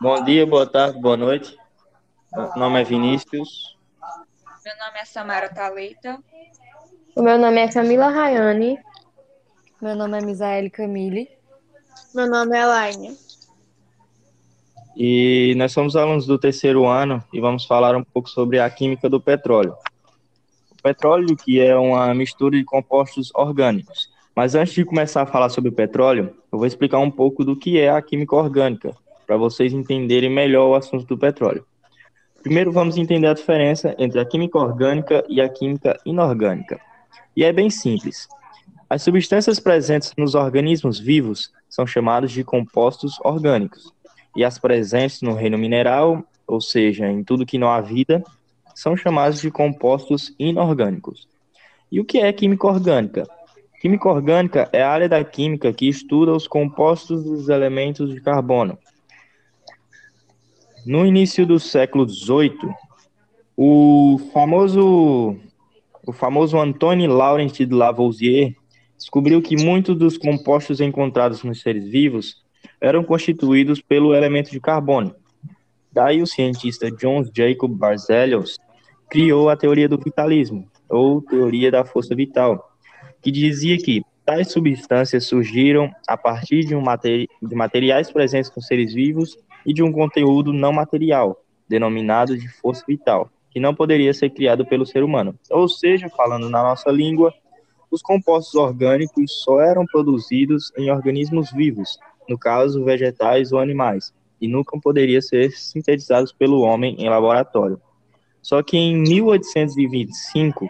Bom dia, boa tarde, boa noite. Meu nome é Vinícius. Meu nome é Samara Talita. O meu nome é Camila Rayane. Meu nome é Misaele Camille. Meu nome é Elaine. E nós somos alunos do terceiro ano e vamos falar um pouco sobre a química do petróleo. O petróleo, que é uma mistura de compostos orgânicos. Mas antes de começar a falar sobre o petróleo, eu vou explicar um pouco do que é a química orgânica, para vocês entenderem melhor o assunto do petróleo. Primeiro, vamos entender a diferença entre a química orgânica e a química inorgânica. E é bem simples. As substâncias presentes nos organismos vivos são chamadas de compostos orgânicos, e as presentes no reino mineral, ou seja, em tudo que não há vida, são chamadas de compostos inorgânicos. E o que é química orgânica? Química orgânica é a área da química que estuda os compostos dos elementos de carbono. No início do século XVIII, o famoso, o famoso Antoine Laurent de Lavoisier descobriu que muitos dos compostos encontrados nos seres vivos eram constituídos pelo elemento de carbono. Daí o cientista John Jacob Berzelius criou a teoria do vitalismo, ou teoria da força vital, que dizia que tais substâncias surgiram a partir de, um materi de materiais presentes nos seres vivos e de um conteúdo não material, denominado de força vital, que não poderia ser criado pelo ser humano. Ou seja, falando na nossa língua, os compostos orgânicos só eram produzidos em organismos vivos, no caso vegetais ou animais, e nunca poderiam ser sintetizados pelo homem em laboratório. Só que em 1825,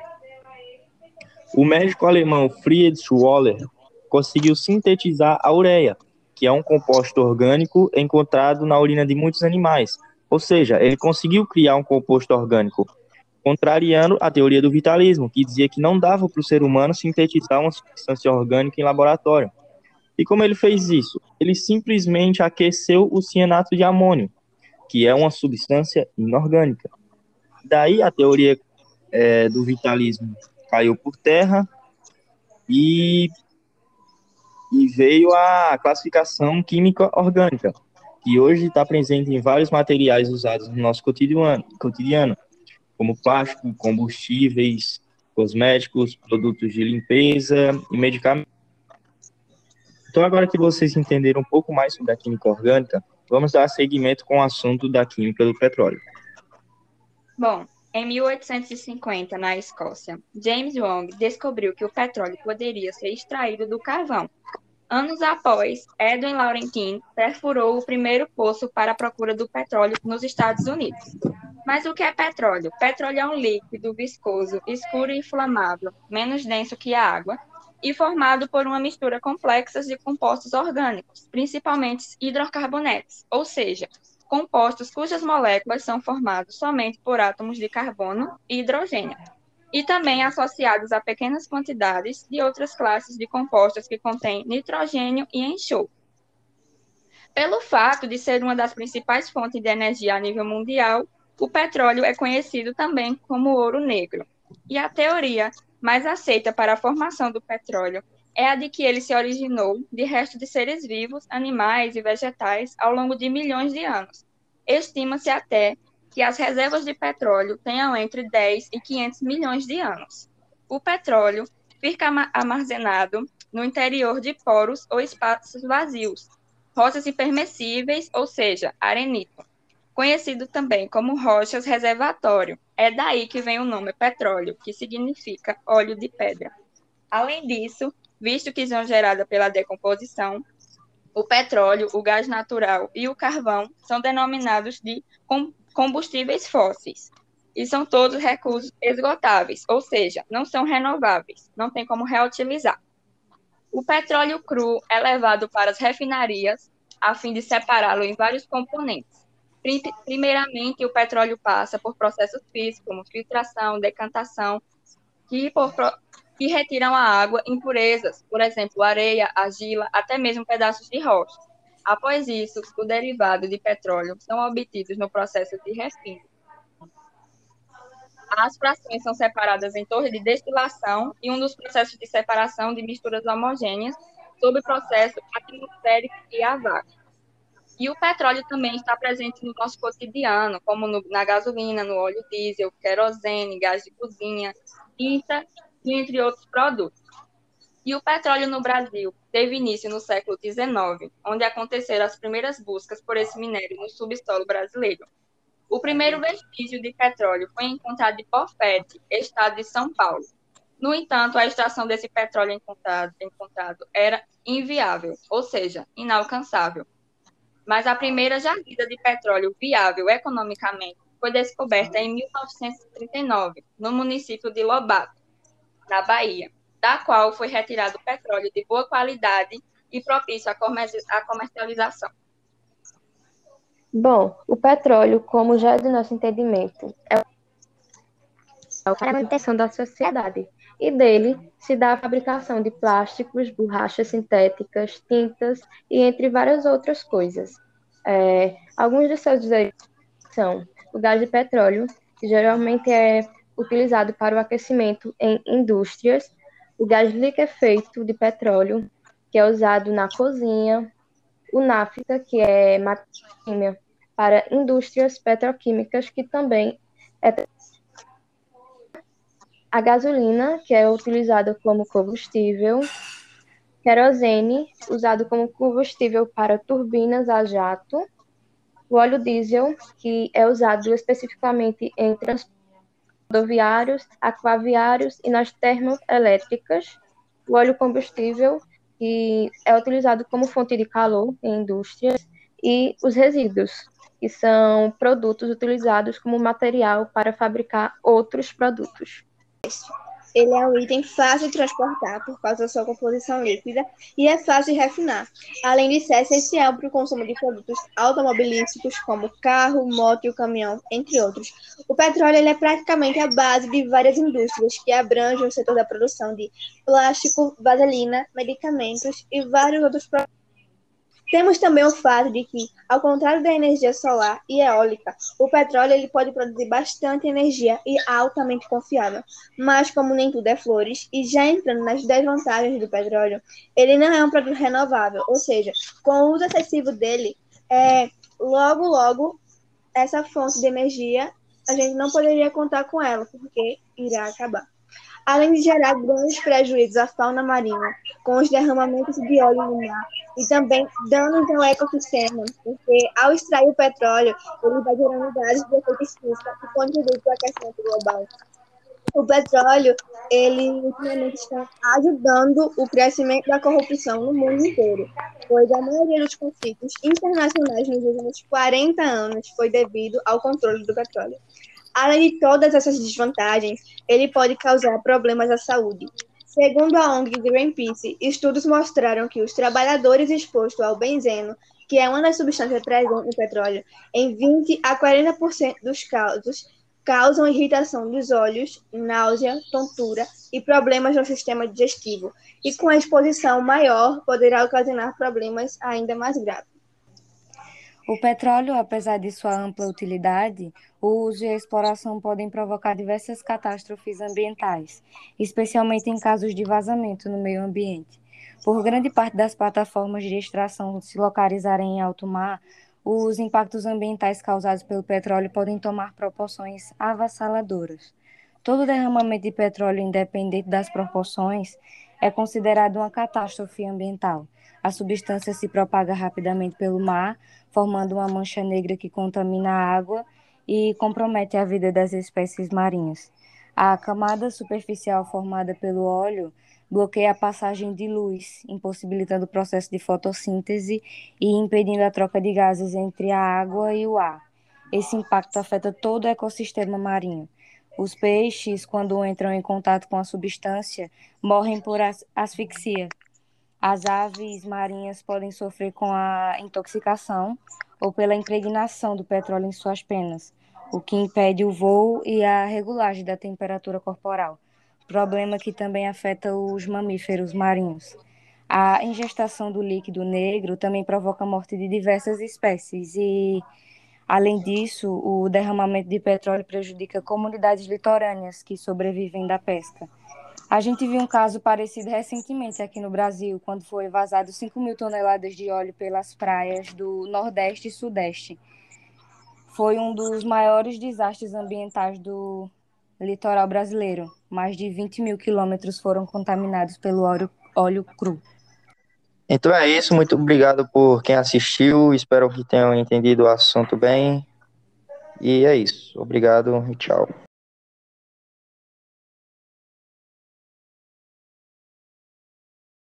o médico alemão Friedrich Waller conseguiu sintetizar a ureia, que é um composto orgânico encontrado na urina de muitos animais. Ou seja, ele conseguiu criar um composto orgânico, contrariando a teoria do vitalismo, que dizia que não dava para o ser humano sintetizar uma substância orgânica em laboratório. E como ele fez isso? Ele simplesmente aqueceu o cianato de amônio, que é uma substância inorgânica. Daí a teoria é, do vitalismo caiu por terra e, e veio a classificação química orgânica, que hoje está presente em vários materiais usados no nosso cotidiano, cotidiano como plástico, combustíveis, cosméticos, produtos de limpeza e medicamentos. Então, agora que vocês entenderam um pouco mais sobre a química orgânica, vamos dar seguimento com o assunto da química do petróleo. Bom, em 1850, na Escócia, James Wong descobriu que o petróleo poderia ser extraído do carvão. Anos após, Edwin Laurentine perfurou o primeiro poço para a procura do petróleo nos Estados Unidos. Mas o que é petróleo? Petróleo é um líquido viscoso, escuro e inflamável, menos denso que a água, e formado por uma mistura complexa de compostos orgânicos, principalmente hidrocarbonetos, ou seja, compostos cujas moléculas são formadas somente por átomos de carbono e hidrogênio, e também associados a pequenas quantidades de outras classes de compostos que contêm nitrogênio e enxofre. Pelo fato de ser uma das principais fontes de energia a nível mundial, o petróleo é conhecido também como ouro negro. E a teoria mais aceita para a formação do petróleo é a de que ele se originou de restos de seres vivos, animais e vegetais ao longo de milhões de anos. Estima-se até que as reservas de petróleo tenham entre 10 e 500 milhões de anos. O petróleo fica armazenado no interior de poros ou espaços vazios, rochas impermissíveis, ou seja, arenito, conhecido também como rochas reservatório. É daí que vem o nome petróleo, que significa óleo de pedra. Além disso, visto que são geradas pela decomposição, o petróleo, o gás natural e o carvão são denominados de combustíveis fósseis e são todos recursos esgotáveis, ou seja, não são renováveis, não tem como reutilizar. O petróleo cru é levado para as refinarias a fim de separá-lo em vários componentes. Primeiramente, o petróleo passa por processos físicos, como filtração, decantação, que por, que retiram a água, impurezas, por exemplo, areia, argila, até mesmo pedaços de rocha. Após isso, o derivado de petróleo são obtidos no processo de refino. As frações são separadas em torre de destilação e um dos processos de separação de misturas homogêneas sob processo atmosférico e a vácuo. E o petróleo também está presente no nosso cotidiano, como no, na gasolina, no óleo diesel, querosene, gás de cozinha, tinta entre outros produtos. E o petróleo no Brasil teve início no século XIX, onde aconteceram as primeiras buscas por esse minério no subsolo brasileiro. O primeiro vestígio de petróleo foi encontrado em Pofete, estado de São Paulo. No entanto, a extração desse petróleo encontrado, encontrado era inviável, ou seja, inalcançável. Mas a primeira jazida de petróleo viável economicamente foi descoberta em 1939, no município de Lobato, na Bahia, da qual foi retirado petróleo de boa qualidade e propício à comercialização. Bom, o petróleo, como já é do nosso entendimento, é a manutenção da sociedade e dele se dá a fabricação de plásticos, borrachas sintéticas, tintas e entre várias outras coisas. É, alguns de seus usos são o gás de petróleo, que geralmente é utilizado para o aquecimento em indústrias, o gás liquefeito de petróleo, que é usado na cozinha, o nafta, que é matéria para indústrias petroquímicas, que também é a gasolina, que é utilizada como combustível, querosene, usado como combustível para turbinas a jato, o óleo diesel, que é usado especificamente em transportes rodoviários, aquaviários e nas termoelétricas, o óleo combustível, que é utilizado como fonte de calor em indústrias, e os resíduos, que são produtos utilizados como material para fabricar outros produtos. Ele é um item fácil de transportar por causa da sua composição líquida e é fácil de refinar, além de ser essencial para o consumo de produtos automobilísticos como carro, moto e caminhão, entre outros. O petróleo é praticamente a base de várias indústrias que abrangem o setor da produção de plástico, vaselina, medicamentos e vários outros produtos temos também o fato de que, ao contrário da energia solar e eólica, o petróleo ele pode produzir bastante energia e altamente confiável. Mas, como nem tudo é flores, e já entrando nas desvantagens do petróleo, ele não é um produto renovável, ou seja, com o uso excessivo dele, é, logo, logo, essa fonte de energia, a gente não poderia contar com ela, porque irá acabar além de gerar grandes prejuízos à fauna marinha, com os derramamentos de óleo no mar, e também danos ao ecossistema, porque ao extrair o petróleo, ele vai gerando gases de efeito estufa que contribuem para o aquecimento global. O petróleo, ele ultimamente está ajudando o crescimento da corrupção no mundo inteiro, pois a maioria dos conflitos internacionais nos últimos 40 anos foi devido ao controle do petróleo. Além de todas essas desvantagens, ele pode causar problemas à saúde. Segundo a ONG Greenpeace, estudos mostraram que os trabalhadores expostos ao benzeno, que é uma das substâncias presentes no petróleo, em 20 a 40% dos casos causam irritação dos olhos, náusea, tontura e problemas no sistema digestivo, e com a exposição maior poderá ocasionar problemas ainda mais graves. O petróleo, apesar de sua ampla utilidade, o uso e a exploração podem provocar diversas catástrofes ambientais, especialmente em casos de vazamento no meio ambiente. Por grande parte das plataformas de extração se localizarem em alto mar, os impactos ambientais causados pelo petróleo podem tomar proporções avassaladoras. Todo derramamento de petróleo, independente das proporções, é considerado uma catástrofe ambiental. A substância se propaga rapidamente pelo mar, formando uma mancha negra que contamina a água e compromete a vida das espécies marinhas. A camada superficial formada pelo óleo bloqueia a passagem de luz, impossibilitando o processo de fotossíntese e impedindo a troca de gases entre a água e o ar. Esse impacto afeta todo o ecossistema marinho. Os peixes, quando entram em contato com a substância, morrem por asfixia, as aves marinhas podem sofrer com a intoxicação ou pela impregnação do petróleo em suas penas, o que impede o voo e a regulagem da temperatura corporal, problema que também afeta os mamíferos marinhos. A ingestação do líquido negro também provoca a morte de diversas espécies e, além disso, o derramamento de petróleo prejudica comunidades litorâneas que sobrevivem da pesca. A gente viu um caso parecido recentemente aqui no Brasil, quando foi vazado 5 mil toneladas de óleo pelas praias do Nordeste e Sudeste. Foi um dos maiores desastres ambientais do litoral brasileiro. Mais de 20 mil quilômetros foram contaminados pelo óleo, óleo cru. Então é isso, muito obrigado por quem assistiu, espero que tenham entendido o assunto bem. E é isso, obrigado e tchau.